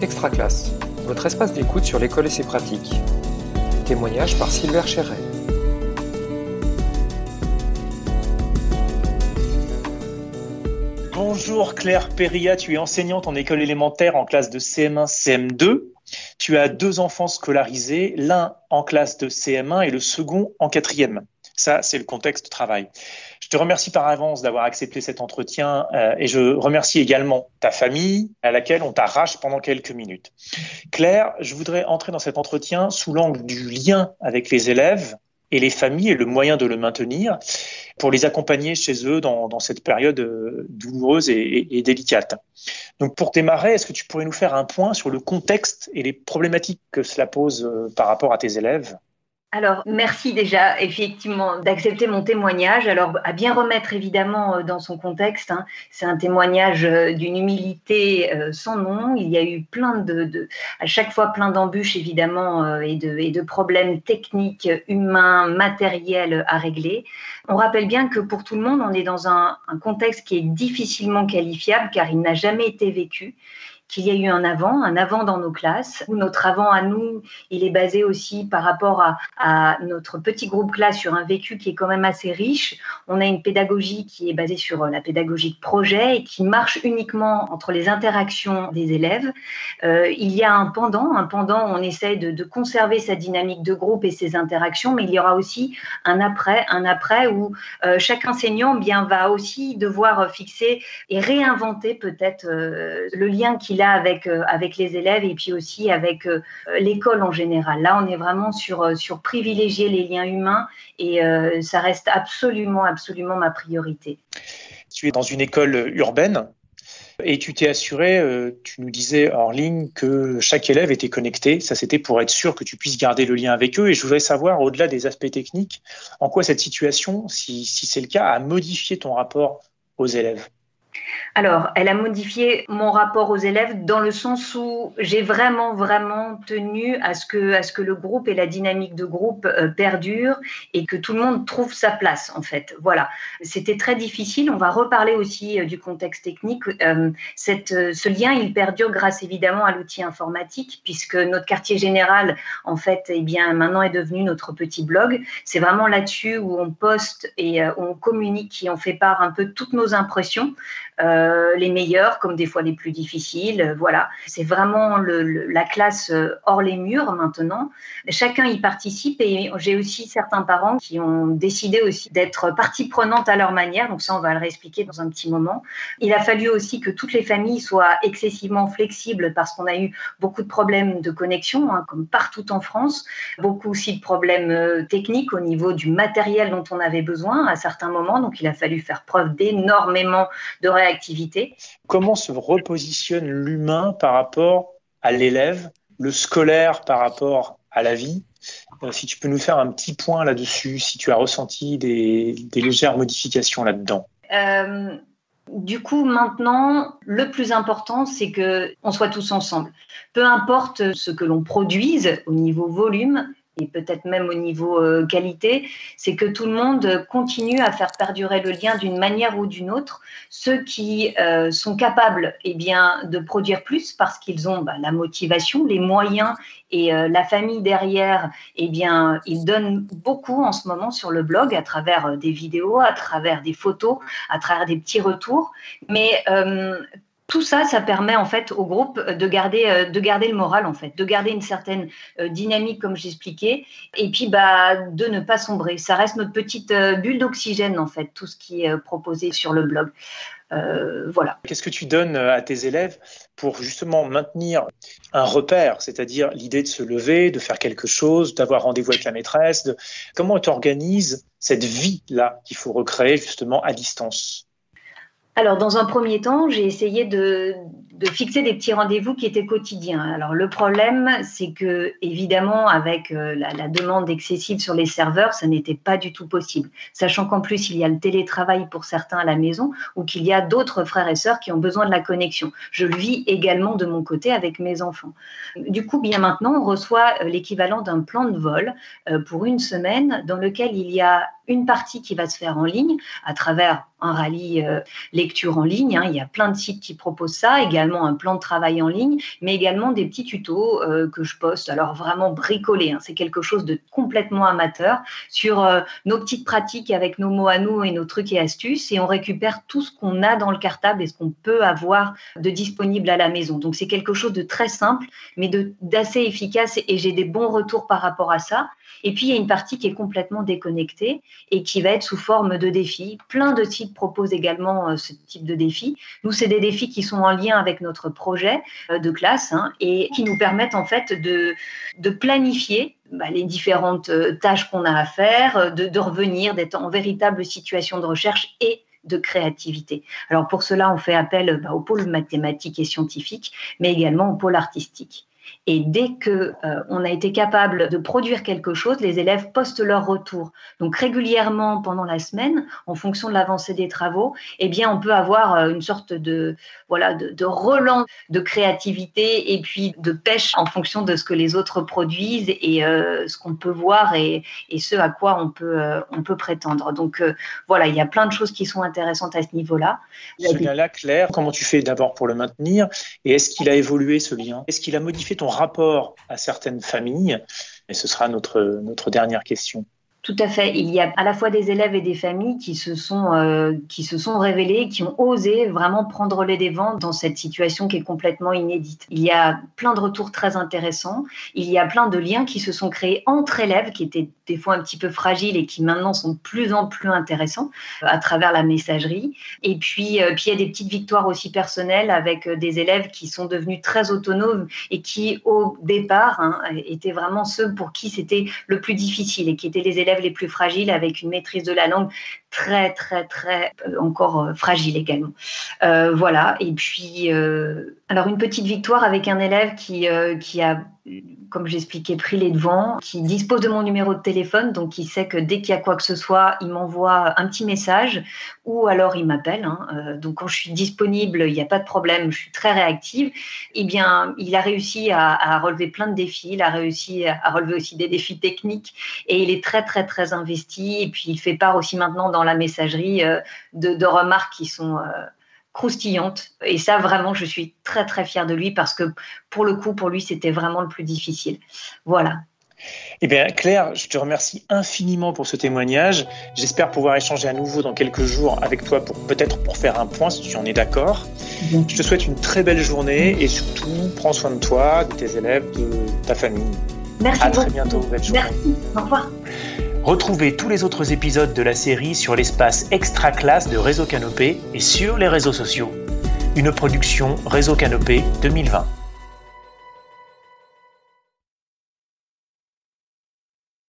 Extra classe, votre espace d'écoute sur l'école et ses pratiques. Témoignage par Sylvain Chéret. Bonjour Claire Perria, tu es enseignante en école élémentaire en classe de CM1, CM2. Tu as deux enfants scolarisés, l'un en classe de CM1 et le second en quatrième. Ça, c'est le contexte de travail. Je te remercie par avance d'avoir accepté cet entretien euh, et je remercie également ta famille à laquelle on t'arrache pendant quelques minutes. Claire, je voudrais entrer dans cet entretien sous l'angle du lien avec les élèves et les familles et le moyen de le maintenir pour les accompagner chez eux dans, cette période euh, douloureuse et, et, délicate. Donc pour démarrer, est-ce que tu pourrais nous faire un point sur le contexte et les problématiques que cela pose euh, par rapport à tes élèves? Alors, merci déjà, effectivement, d'accepter mon témoignage. Alors, à bien remettre, évidemment, euh, dans son contexte, hein, c'est un témoignage euh, d'une humilité euh, sans nom. Il y a eu plein de, à chaque fois, plein d'embûches, évidemment, et, de, problèmes techniques, humains, matériels à régler. On rappelle bien que pour tout le monde, on est dans un contexte qui est difficilement qualifiable, car il n'a jamais été vécu qu'il y a eu un avant, un avant dans nos classes. Notre avant à nous, il est basé aussi par rapport à, notre petit groupe classe sur un vécu qui est quand même assez riche. On a une pédagogie qui est basée sur la pédagogie de projet et qui marche uniquement entre les interactions des élèves. Euh, il y a un pendant, un pendant où on essaie de, conserver sa dynamique de groupe et ses interactions, mais il y aura aussi un après, un après où euh, chaque enseignant bien va aussi devoir fixer et réinventer peut-être euh, le lien qu'il avec, euh, avec les élèves et puis aussi avec euh, l'école en général. Là, on est vraiment sur, euh, sur privilégier les liens humains et ça reste absolument, absolument ma priorité. Tu es dans une école urbaine et tu t'es assuré, tu nous disais hors ligne, que chaque élève était connecté. Ça, c'était pour être sûr que tu puisses garder le lien avec eux. Et je voudrais savoir, au-delà des aspects techniques, en quoi cette situation, si, si c'est le cas, a modifié ton rapport aux élèves? Alors, elle a modifié mon rapport aux élèves dans le sens où j'ai vraiment, vraiment tenu à ce, que, le groupe et la dynamique de groupe euh, perdurent et que tout le monde trouve sa place, en fait. Voilà. C'était très difficile. On va reparler aussi euh, du contexte technique. Euh, cette, ce lien, il perdure grâce évidemment à l'outil informatique, puisque notre quartier général, en fait, eh bien, maintenant est devenu notre petit blog. C'est vraiment là-dessus où on poste et on communique et on fait part un peu toutes nos impressions. Euh, les meilleurs comme des fois les plus difficiles. Euh, voilà, c'est vraiment la classe euh, hors les murs maintenant. Chacun y participe et j'ai aussi certains parents qui ont décidé aussi d'être partie prenante à leur manière. Donc ça, on va le réexpliquer dans un petit moment. Il a fallu aussi que toutes les familles soient excessivement flexibles parce qu'on a eu beaucoup de problèmes de connexion, hein, comme partout en France. Beaucoup aussi de problèmes techniques au niveau du matériel dont on avait besoin à certains moments. Donc il a fallu faire preuve d'énormément de réactivité Comment se repositionne l'humain par rapport à l'élève, le scolaire par rapport à la vie? Euh, Si tu peux nous faire un petit point là-dessus, si tu as ressenti des, légères modifications là-dedans. Euh, du coup, maintenant, le plus important, c'est que on soit tous ensemble. Peu importe ce que l'on produise au niveau volume, et peut-être même au niveau euh, qualité, c'est que tout le monde continue à faire perdurer le lien d'une manière ou d'une autre. Ceux qui euh, sont capables eh bien, de produire plus parce qu'ils ont bah, la motivation, les moyens et euh, la famille derrière, eh bien, ils donnent beaucoup en ce moment sur le blog à travers des vidéos, à travers des photos, à travers des petits retours. Mais tout ça, ça permet en fait au groupe de garder, euh, de garder le moral en fait, de garder une certaine euh, dynamique comme j'expliquais, et puis bah, de ne pas sombrer. Ça reste notre petite euh, bulle d'oxygène en fait, tout ce qui est proposé sur le blog. voilà. Qu'est-ce que tu donnes à tes élèves pour justement maintenir un repère, c'est-à-dire l'idée de se lever, de faire quelque chose, d'avoir rendez-vous avec la maîtresse. Comment tu organises cette vie-là qu'il faut recréer justement à distance? Alors, dans un premier temps, j'ai essayé de, de, fixer des petits rendez-vous qui étaient quotidiens. Alors, le problème, c'est que, évidemment, avec euh, la, demande excessive sur les serveurs, ça n'était pas du tout possible. Sachant qu'en plus, il y a le télétravail pour certains à la maison ou qu'il y a d'autres frères et sœurs qui ont besoin de la connexion. Je le vis également de mon côté avec mes enfants. Du coup, bien maintenant, on reçoit euh, l'équivalent d'un plan de vol euh, pour une semaine dans lequel il y a une partie qui va se faire en ligne à travers un rallye lecture en ligne. Hein. Il y a plein de sites qui proposent ça, également un plan de travail en ligne, mais également des petits tutos euh, que je poste. Alors vraiment bricolés, hein. c'est quelque chose de complètement amateur sur euh, nos petites pratiques avec nos mots à nous et nos trucs et astuces, et on récupère tout ce qu'on a dans le cartable et ce qu'on peut avoir de disponible à la maison. Donc c'est quelque chose de très simple, mais d'assez efficace, et j'ai des bons retours par rapport à ça. Et puis il y a une partie qui est complètement déconnectée et qui va être sous forme de défis. Plein de sites proposent également euh, ce type de défis. Nous, c'est des défis qui sont en lien avec notre projet euh, de classe hein, et qui nous permettent en fait de, planifier bah, les différentes euh, tâches qu'on a à faire, de, de revenir, d'être en véritable situation de recherche et de créativité. Alors pour cela, on fait appel bah, au pôle mathématique et scientifique, mais également au pôle artistique. Et dès que euh, on a été capable de produire quelque chose, les élèves postent leur retour. Donc régulièrement pendant la semaine, en fonction de l'avancée des travaux, eh bien on peut avoir euh, une sorte de voilà de, de, relance de créativité et puis de pêche en fonction de ce que les autres produisent et euh, ce qu'on peut voir et, et, ce à quoi on peut on peut prétendre. Donc voilà, il y a plein de choses qui sont intéressantes à ce niveau-là. Ce lien-là, Claire, comment tu fais d'abord pour le maintenir et est-ce qu'il a évolué ce lien? Est-ce qu'il a modifié ton rapport à certaines familles Et ce sera notre, notre dernière question. Tout à fait. Il y a à la fois des élèves et des familles qui se sont, euh, qui se sont révélés, qui ont osé vraiment prendre les devants dans cette situation qui est complètement inédite. Il y a plein de retours très intéressants. Il y a plein de liens qui se sont créés entre élèves qui étaient des fois un petit peu fragiles et qui maintenant sont de plus en plus intéressants euh, à travers la messagerie. Et puis, euh, puis il y a des petites victoires aussi personnelles avec des élèves qui sont devenus très autonomes et qui, au départ, hein, étaient vraiment ceux pour qui c'était le plus difficile et qui étaient les élèves les plus fragiles avec une maîtrise de la langue très, très, très euh, encore euh, fragile également. Euh, voilà. Et puis, alors une petite victoire avec un élève qui, qui a comme j'expliquais, pris les devants, qui dispose de mon numéro de téléphone, donc qui sait que dès qu'il y a quoi que ce soit, il m'envoie un petit message ou alors il m'appelle. Hein. donc quand je suis disponible, il n'y a pas de problème, je suis très réactive. Eh bien, il a réussi à, à, relever plein de défis, il a réussi à relever aussi des défis techniques et il est très très très investi. Et puis il fait part aussi maintenant dans la messagerie euh, de, remarques qui sont euh, croustillantes. Et ça, vraiment, je suis très, très fière de lui parce que pour le coup, pour lui, c'était vraiment le plus difficile. Voilà. Eh bien, Claire, je te remercie infiniment pour ce témoignage. J'espère pouvoir échanger à nouveau dans quelques jours avec toi pour peut-être pour faire un point si tu en es d'accord. Je te souhaite une très belle journée et surtout, prends soin de toi, de tes élèves, de ta famille. Merci. À très bientôt. Merci. Au revoir. Retrouvez tous les autres épisodes de la série sur l'espace extra classe de Réseau Canopé et sur les réseaux sociaux. Une production Réseau Canopé 2020.